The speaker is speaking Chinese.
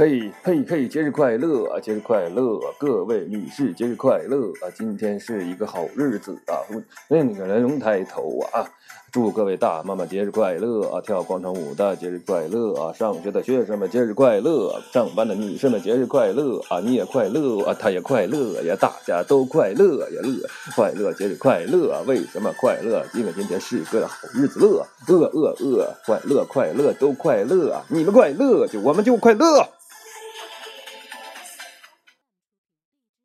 嘿嘿嘿，节日快乐啊！节日快乐，各位女士，节日快乐啊！今天是一个好日子啊！那个人龙抬头啊！祝各位大妈妈节日快乐啊！跳广场舞的节日快乐啊！上学的学生们节日快乐！上班的女士们节日快乐啊！你也快乐啊！他也快乐呀！大家都快乐呀！乐快乐，节日快乐！为什么快乐？因为今天是个好日子乐！乐乐乐，快乐快乐都快乐！你们快乐，就我们就快乐！